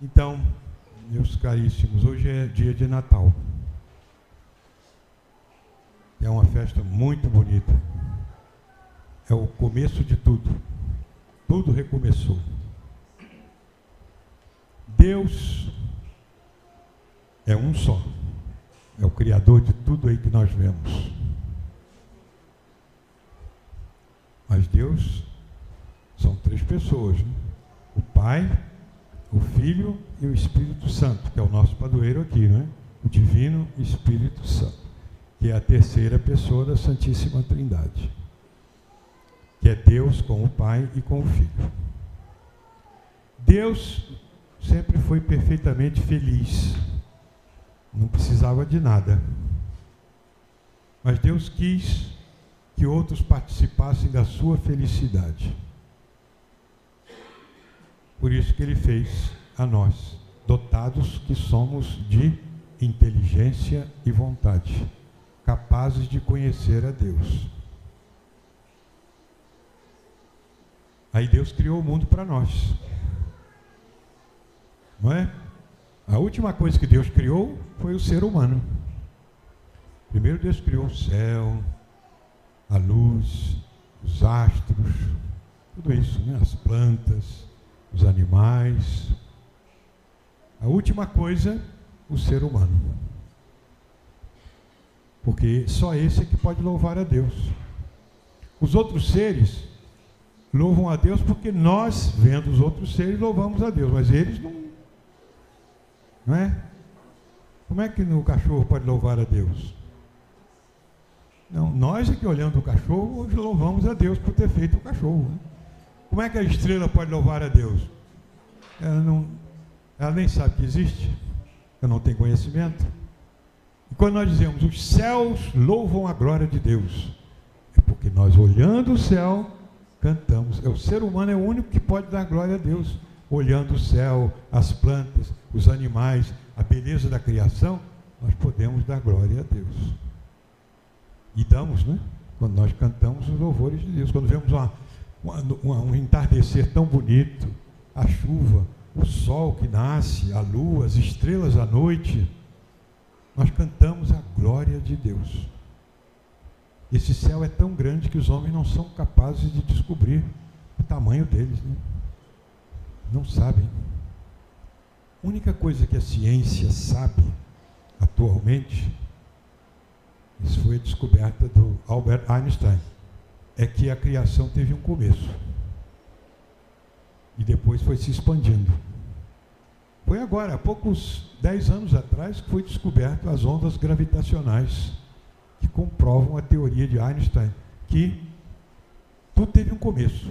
Então, meus caríssimos, hoje é dia de Natal. É uma festa muito bonita. É o começo de tudo. Tudo recomeçou. Deus é um só. É o Criador de tudo aí que nós vemos. Mas Deus são três pessoas: né? o Pai, o Filho e o Espírito Santo, que é o nosso padroeiro aqui, né? O Divino Espírito Santo, que é a terceira pessoa da Santíssima Trindade, que é Deus com o Pai e com o Filho. Deus sempre foi perfeitamente feliz, não precisava de nada. Mas Deus quis que outros participassem da sua felicidade. Por isso que ele fez a nós, dotados que somos de inteligência e vontade, capazes de conhecer a Deus. Aí Deus criou o mundo para nós. Não é? A última coisa que Deus criou foi o ser humano. Primeiro Deus criou o céu, a luz, os astros, tudo isso, né? as plantas, os animais. A última coisa, o ser humano. Porque só esse é que pode louvar a Deus. Os outros seres louvam a Deus porque nós, vendo os outros seres, louvamos a Deus, mas eles não. Não é? Como é que o cachorro pode louvar a Deus? Não, nós é que olhando o cachorro, hoje louvamos a Deus por ter feito o cachorro. Né? Como é que a estrela pode louvar a Deus? Ela, não, ela nem sabe que existe, ela não tem conhecimento. E quando nós dizemos os céus louvam a glória de Deus, é porque nós olhando o céu, cantamos. É, o ser humano é o único que pode dar glória a Deus. Olhando o céu, as plantas, os animais, a beleza da criação, nós podemos dar glória a Deus. E damos, né? Quando nós cantamos os louvores de Deus. Quando vemos uma, um entardecer tão bonito, a chuva, o sol que nasce, a lua, as estrelas à noite, nós cantamos a glória de Deus. Esse céu é tão grande que os homens não são capazes de descobrir o tamanho deles. Né? Não sabem. A única coisa que a ciência sabe atualmente isso foi a descoberta do Albert Einstein. É que a criação teve um começo. E depois foi se expandindo. Foi agora, há poucos dez anos atrás, que foi descoberto as ondas gravitacionais, que comprovam a teoria de Einstein, que tudo teve um começo.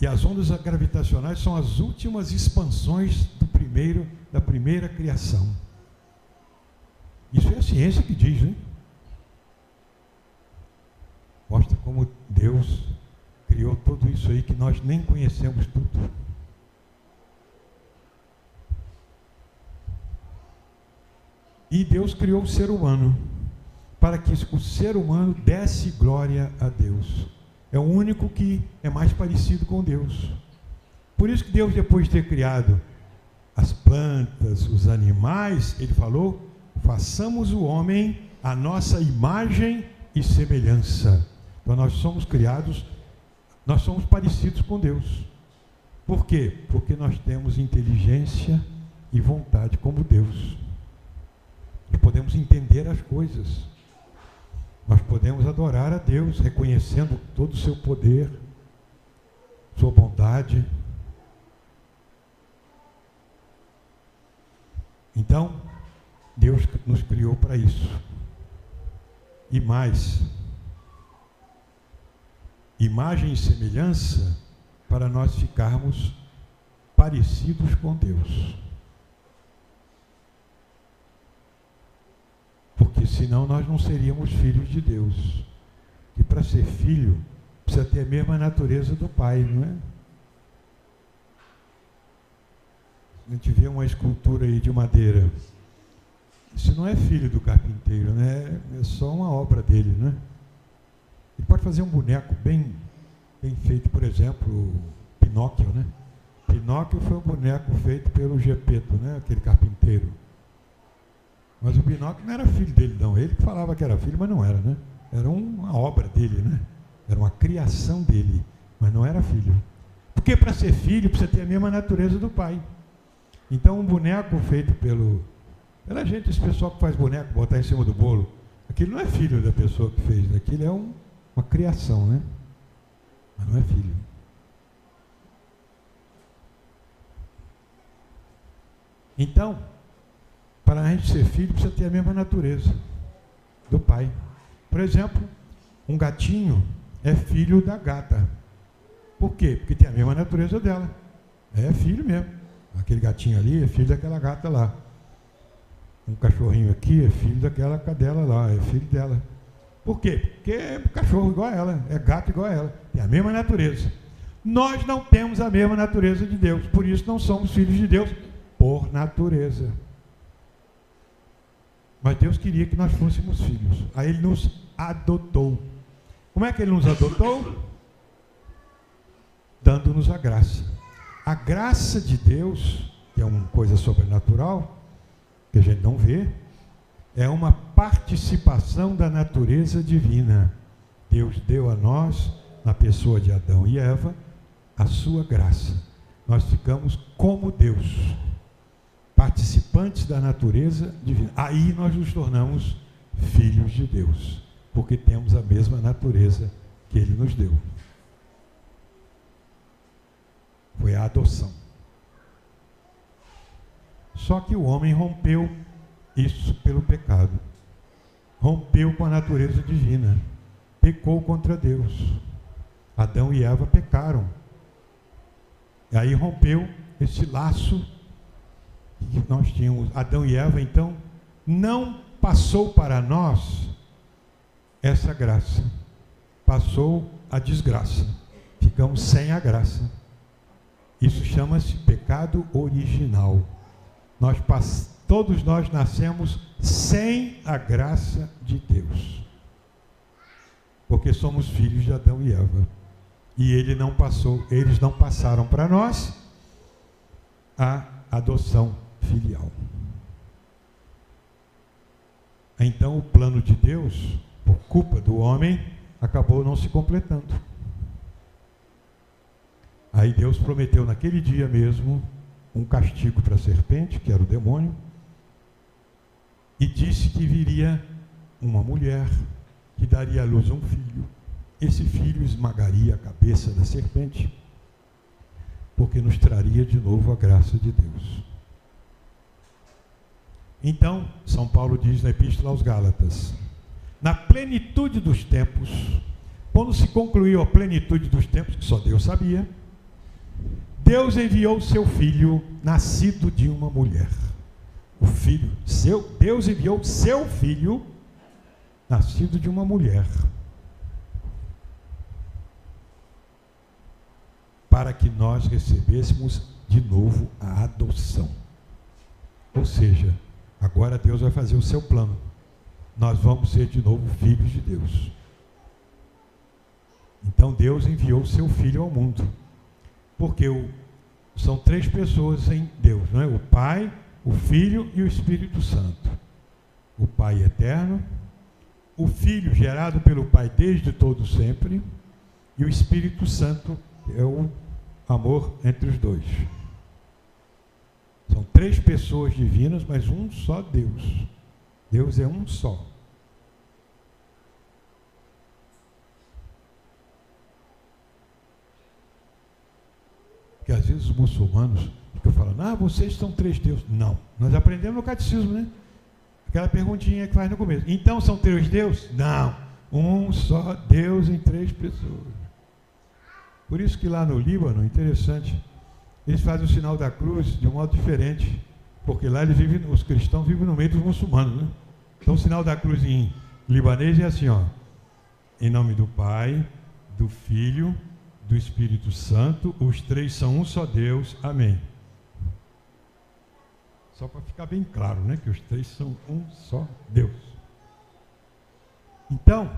E as ondas gravitacionais são as últimas expansões do primeiro, da primeira criação. Isso é a ciência que diz, hein? Como Deus criou tudo isso aí que nós nem conhecemos tudo. E Deus criou o ser humano para que o ser humano desse glória a Deus. É o único que é mais parecido com Deus. Por isso que Deus, depois de ter criado as plantas, os animais, ele falou: façamos o homem a nossa imagem e semelhança. Então nós somos criados, nós somos parecidos com Deus. Por quê? Porque nós temos inteligência e vontade como Deus. Nós podemos entender as coisas. Nós podemos adorar a Deus, reconhecendo todo o seu poder, sua bondade. Então, Deus nos criou para isso. E mais, imagem e semelhança para nós ficarmos parecidos com Deus. Porque senão nós não seríamos filhos de Deus. E para ser filho, precisa ter a mesma natureza do pai, não é? A gente vê uma escultura aí de madeira. Isso não é filho do carpinteiro, né? É só uma obra dele, né? Pode fazer um boneco bem, bem feito, por exemplo, Pinóquio, né? Pinóquio foi um boneco feito pelo Gepeto, né? aquele carpinteiro. Mas o Pinóquio não era filho dele, não. Ele que falava que era filho, mas não era, né? Era uma obra dele, né? Era uma criação dele, mas não era filho. Porque para ser filho precisa ter a mesma natureza do pai. Então um boneco feito pelo. Pela gente, esse pessoal que faz boneco, botar em cima do bolo, aquilo não é filho da pessoa que fez, aquilo é um, uma criação, né? Mas não é filho. Então, para a gente ser filho, precisa ter a mesma natureza do pai. Por exemplo, um gatinho é filho da gata. Por quê? Porque tem a mesma natureza dela. É filho mesmo. Aquele gatinho ali é filho daquela gata lá. Um cachorrinho aqui é filho daquela cadela lá, é filho dela. Por quê? Porque é cachorro igual a ela, é gato igual a ela. Tem a mesma natureza. Nós não temos a mesma natureza de Deus, por isso não somos filhos de Deus por natureza. Mas Deus queria que nós fôssemos filhos. Aí Ele nos adotou. Como é que Ele nos adotou? Dando-nos a graça. A graça de Deus, que é uma coisa sobrenatural, que a gente não vê, é uma participação da natureza divina. Deus deu a nós, na pessoa de Adão e Eva, a sua graça. Nós ficamos como Deus participantes da natureza divina. Aí nós nos tornamos filhos de Deus, porque temos a mesma natureza que Ele nos deu. Foi a adoção. Só que o homem rompeu isso pelo pecado. Rompeu com a natureza divina. Pecou contra Deus. Adão e Eva pecaram. E aí rompeu esse laço que nós tínhamos, Adão e Eva, então, não passou para nós essa graça, passou a desgraça. Ficamos sem a graça. Isso chama-se pecado original. Nós todos nós nascemos sem a graça de Deus. Porque somos filhos de Adão e Eva. E ele não passou, eles não passaram para nós a adoção filial. Então o plano de Deus, por culpa do homem, acabou não se completando. Aí Deus prometeu naquele dia mesmo um castigo para a serpente, que era o demônio, e disse que viria uma mulher que daria à luz um filho. Esse filho esmagaria a cabeça da serpente, porque nos traria de novo a graça de Deus. Então, São Paulo diz na Epístola aos Gálatas: na plenitude dos tempos, quando se concluiu a plenitude dos tempos, que só Deus sabia, Deus enviou seu filho, nascido de uma mulher. O filho, seu, Deus enviou seu filho, nascido de uma mulher, para que nós recebêssemos de novo a adoção. Ou seja, Agora Deus vai fazer o seu plano. Nós vamos ser de novo filhos de Deus. Então Deus enviou o seu filho ao mundo. Porque o, são três pessoas em Deus, não é? O Pai, o Filho e o Espírito Santo. O Pai eterno, o Filho gerado pelo Pai desde todo sempre, e o Espírito Santo é o amor entre os dois. São três pessoas divinas, mas um só Deus. Deus é um só. Porque às vezes os muçulmanos falando, ah, vocês são três deuses. Não, nós aprendemos no catecismo, né? Aquela perguntinha que faz no começo. Então são três deuses? Não. Um só Deus em três pessoas. Por isso que lá no Líbano, interessante, eles fazem o sinal da cruz de um modo diferente, porque lá eles vivem, os cristãos vivem no meio dos muçulmanos, né? Então o sinal da cruz em libanês é assim, ó. Em nome do Pai, do Filho, do Espírito Santo, os três são um só Deus. Amém. Só para ficar bem claro, né? Que os três são um só Deus. Então,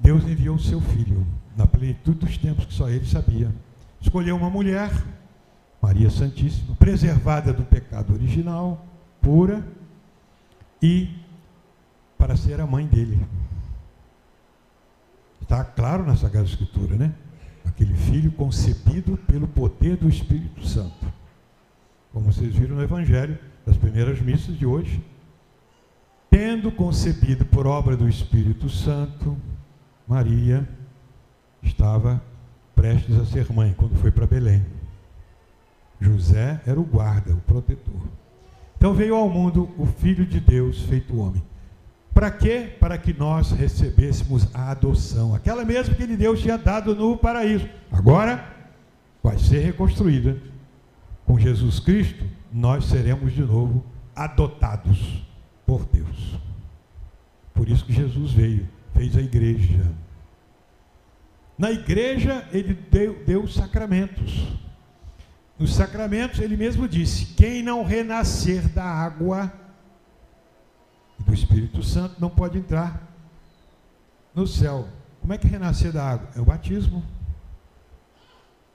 Deus enviou o seu filho na plenitude dos tempos que só ele sabia escolheu uma mulher, Maria Santíssima, preservada do pecado original, pura, e para ser a mãe dele. Está claro na Sagrada Escritura, né? Aquele filho concebido pelo poder do Espírito Santo. Como vocês viram no Evangelho, das primeiras missas de hoje. Tendo concebido por obra do Espírito Santo, Maria estava prestes a ser mãe quando foi para Belém. José era o guarda, o protetor. Então veio ao mundo o Filho de Deus feito homem. Para quê? Para que nós recebêssemos a adoção, aquela mesma que Deus tinha dado no paraíso. Agora vai ser reconstruída. Com Jesus Cristo, nós seremos de novo adotados por Deus. Por isso que Jesus veio, fez a igreja. Na igreja, ele deu, deu os sacramentos. Nos sacramentos, ele mesmo disse: quem não renascer da água e do Espírito Santo não pode entrar no céu. Como é que renascer da água? É o batismo.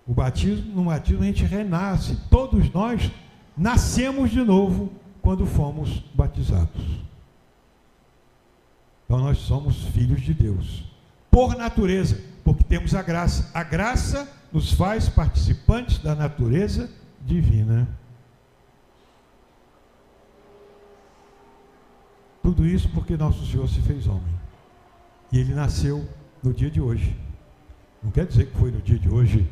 O batismo, no batismo a gente renasce. Todos nós nascemos de novo quando fomos batizados. Então nós somos filhos de Deus. Por natureza, porque temos a graça. A graça nos faz participantes da natureza divina. Tudo isso porque nosso Senhor se fez homem. E ele nasceu no dia de hoje. Não quer dizer que foi no dia de hoje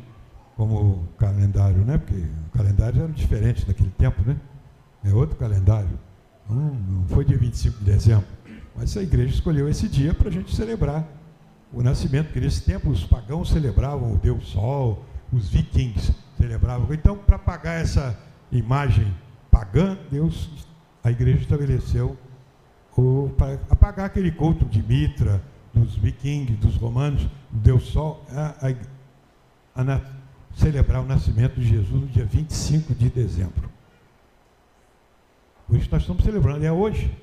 como calendário, né? Porque o calendário era diferente naquele tempo, né? É outro calendário. Não, não foi dia 25 de dezembro. Mas a igreja escolheu esse dia para a gente celebrar o nascimento, porque nesse tempo os pagãos celebravam o Deus Sol, os vikings celebravam. Então, para pagar essa imagem pagã, Deus, a igreja estabeleceu para apagar aquele culto de Mitra, dos vikings, dos romanos, do Deus Sol, a, a, a, celebrar o nascimento de Jesus no dia 25 de dezembro. Por isso nós estamos celebrando, é hoje.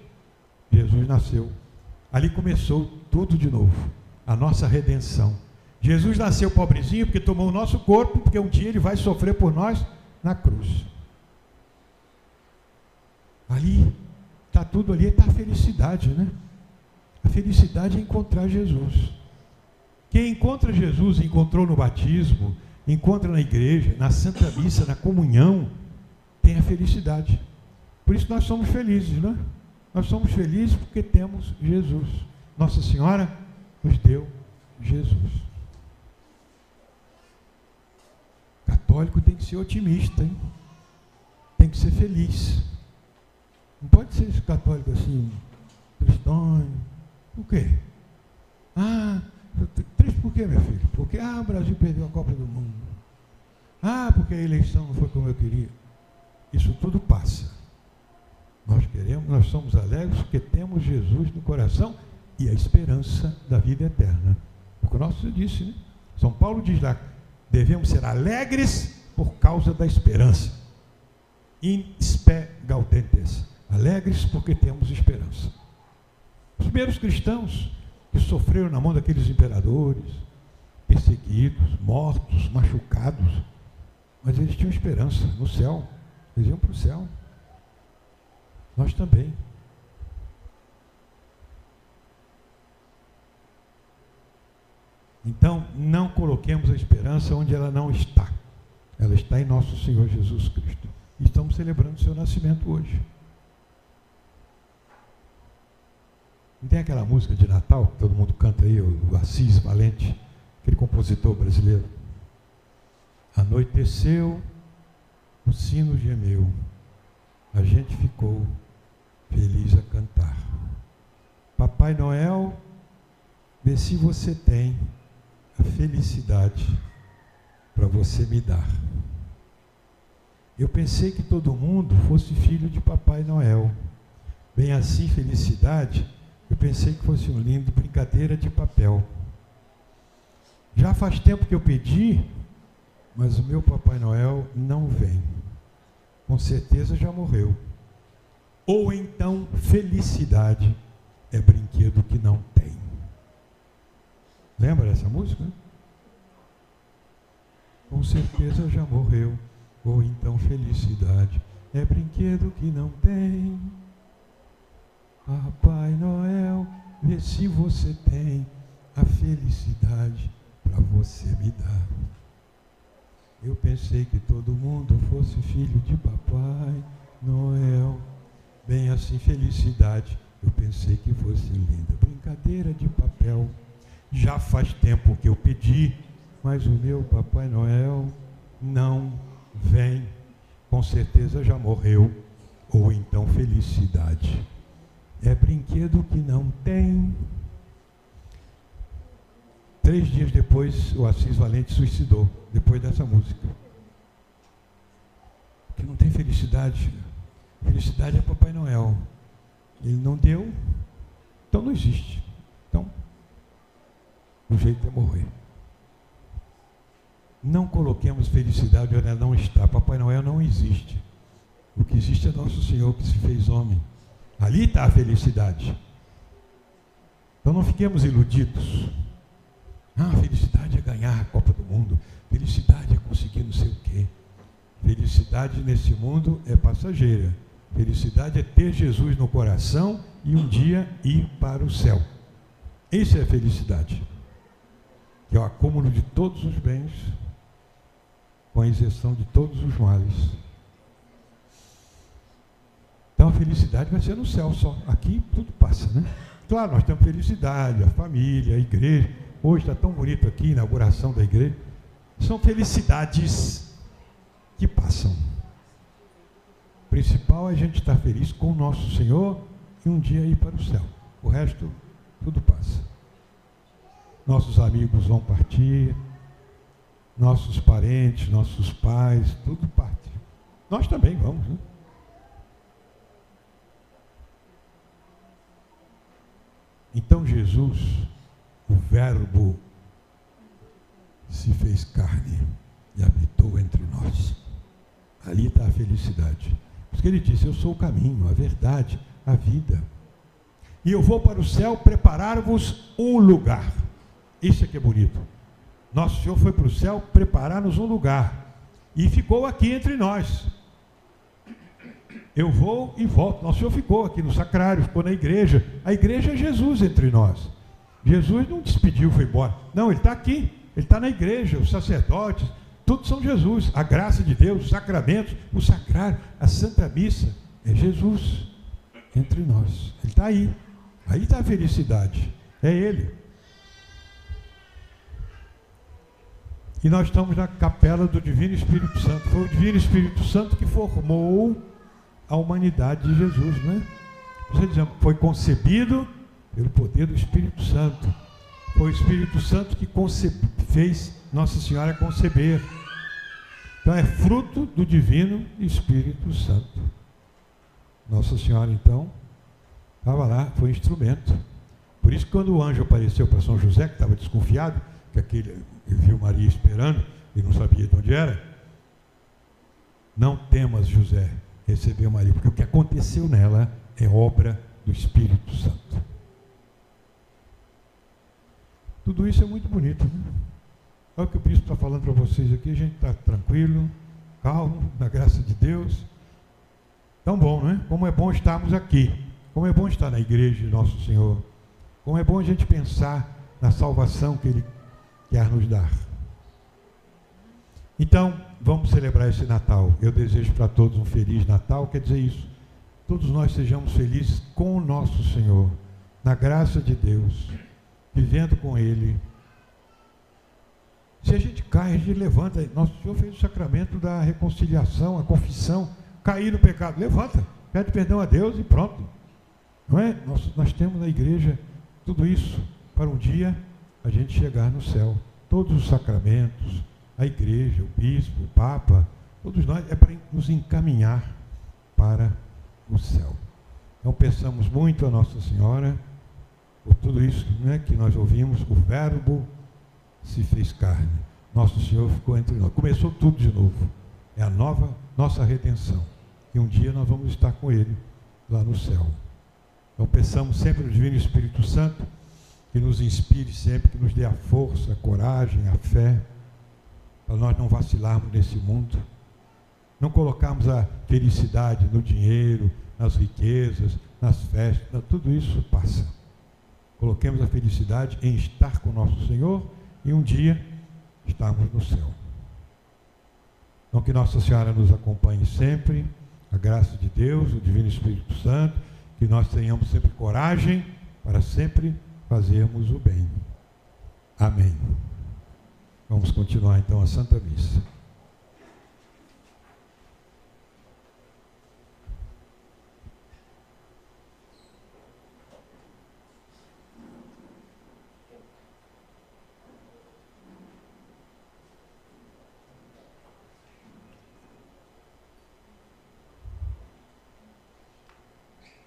Jesus nasceu. Ali começou tudo de novo a nossa redenção. Jesus nasceu pobrezinho porque tomou o nosso corpo, porque um dia ele vai sofrer por nós na cruz. Ali, está tudo ali, está a felicidade, né? A felicidade é encontrar Jesus. Quem encontra Jesus, encontrou no batismo, encontra na igreja, na Santa Missa, na comunhão, tem a felicidade. Por isso nós somos felizes, né? Nós somos felizes porque temos Jesus. Nossa Senhora nos deu Jesus. Católico tem que ser otimista, hein? tem que ser feliz. Não pode ser esse católico assim, tristonho. Por quê? Ah, triste por quê, meu filho? Porque ah, o Brasil perdeu a Copa do Mundo. Ah, porque a eleição não foi como eu queria. Isso tudo passa. Nós queremos, nós somos alegres porque temos Jesus no coração e a esperança da vida eterna. O que o nosso disse, né? São Paulo diz lá, devemos ser alegres por causa da esperança. In spe gaudentes. Alegres porque temos esperança. Os primeiros cristãos que sofreram na mão daqueles imperadores, perseguidos, mortos, machucados, mas eles tinham esperança no céu. Eles iam para o céu. Nós também. Então, não coloquemos a esperança onde ela não está. Ela está em nosso Senhor Jesus Cristo. Estamos celebrando o seu nascimento hoje. Não tem aquela música de Natal que todo mundo canta aí, o Assis Valente, aquele compositor brasileiro. Anoiteceu, o sino gemeu, a gente ficou feliz a cantar. Papai Noel, vê se você tem a felicidade para você me dar. Eu pensei que todo mundo fosse filho de Papai Noel. Bem assim, felicidade, eu pensei que fosse um lindo brincadeira de papel. Já faz tempo que eu pedi, mas o meu Papai Noel não vem. Com certeza já morreu. Ou então, felicidade é brinquedo que não tem. Lembra dessa música? com certeza já morreu. Ou então felicidade é brinquedo que não tem. Papai Noel, vê se você tem a felicidade para você me dar. Eu pensei que todo mundo fosse filho de Papai Noel. Bem assim, felicidade. Eu pensei que fosse linda. Brincadeira de papel. Já faz tempo que eu pedi, mas o meu Papai Noel não vem. Com certeza já morreu. Ou então felicidade. É brinquedo que não tem. Três dias depois, o Assis Valente suicidou, depois dessa música. Porque não tem felicidade. Felicidade é Papai Noel. Ele não deu, então não existe. Então, o jeito é morrer. Não coloquemos felicidade onde ela não está. Papai Noel não existe. O que existe é nosso Senhor que se fez homem. Ali está a felicidade. Então não fiquemos iludidos. Ah, felicidade é ganhar a Copa do Mundo. Felicidade é conseguir não sei o quê. Felicidade nesse mundo é passageira. Felicidade é ter Jesus no coração e um dia ir para o céu. Isso é felicidade. Que é o acúmulo de todos os bens, com a isenção de todos os males. Então a felicidade vai ser no céu só. Aqui tudo passa, né? Claro, nós temos felicidade, a família, a igreja. Hoje está tão bonito aqui, inauguração da igreja. São felicidades que passam. O principal é a gente estar feliz com o nosso Senhor e um dia ir para o céu. O resto, tudo passa. Nossos amigos vão partir, nossos parentes, nossos pais, tudo parte. Nós também vamos, né? Então Jesus o Verbo se fez carne e habitou entre nós. Ali está a felicidade. Porque ele disse: Eu sou o caminho, a verdade, a vida. E eu vou para o céu preparar-vos um lugar. Isso é que é bonito. Nosso Senhor foi para o céu preparar-nos um lugar. E ficou aqui entre nós. Eu vou e volto. Nosso Senhor ficou aqui no sacrário, ficou na igreja. A igreja é Jesus entre nós. Jesus não despediu, foi embora. Não, ele está aqui. Ele está na igreja, os sacerdotes, todos são Jesus. A graça de Deus, os sacramentos, o sacrário, a Santa Missa. É Jesus entre nós. Ele está aí. Aí está a felicidade. É Ele. E nós estamos na capela do Divino Espírito Santo. Foi o Divino Espírito Santo que formou a humanidade de Jesus, não é? Você dizendo, foi concebido pelo poder do Espírito Santo. Foi o Espírito Santo que fez Nossa Senhora conceber. Então é fruto do Divino Espírito Santo. Nossa Senhora, então, estava lá, foi instrumento. Por isso, quando o anjo apareceu para São José, que estava desconfiado, que aquele viu Maria esperando e não sabia de onde era, não temas, José, receber Maria, porque o que aconteceu nela é obra do Espírito Santo. Tudo isso é muito bonito. Né? Olha o que o bispo está falando para vocês aqui, a gente está tranquilo, calmo, na graça de Deus. Tão bom, não é? Como é bom estarmos aqui. Como é bom estar na igreja de Nosso Senhor. Como é bom a gente pensar na salvação que Ele quer nos dar. Então, vamos celebrar esse Natal. Eu desejo para todos um feliz Natal, quer dizer isso. Todos nós sejamos felizes com o nosso Senhor, na graça de Deus vivendo com Ele. Se a gente cai, a gente levanta. Nosso Senhor fez o sacramento da reconciliação, a confissão. Cair no pecado, levanta, pede perdão a Deus e pronto. Não é? Nós, nós temos na igreja tudo isso para um dia a gente chegar no céu. Todos os sacramentos, a igreja, o bispo, o papa, todos nós, é para nos encaminhar para o céu. Então pensamos muito a Nossa Senhora por tudo isso né, que nós ouvimos, o Verbo se fez carne. Nosso Senhor ficou entre nós. Começou tudo de novo. É a nova, nossa redenção. E um dia nós vamos estar com Ele lá no céu. Então peçamos sempre o Divino Espírito Santo que nos inspire sempre, que nos dê a força, a coragem, a fé, para nós não vacilarmos nesse mundo, não colocarmos a felicidade no dinheiro, nas riquezas, nas festas, tudo isso passa. Coloquemos a felicidade em estar com o nosso Senhor e um dia estarmos no céu. Então que Nossa Senhora nos acompanhe sempre, a graça de Deus, o Divino Espírito Santo, que nós tenhamos sempre coragem para sempre fazermos o bem. Amém. Vamos continuar então a Santa Missa.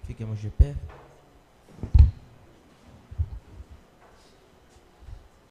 Fiquemos de pé.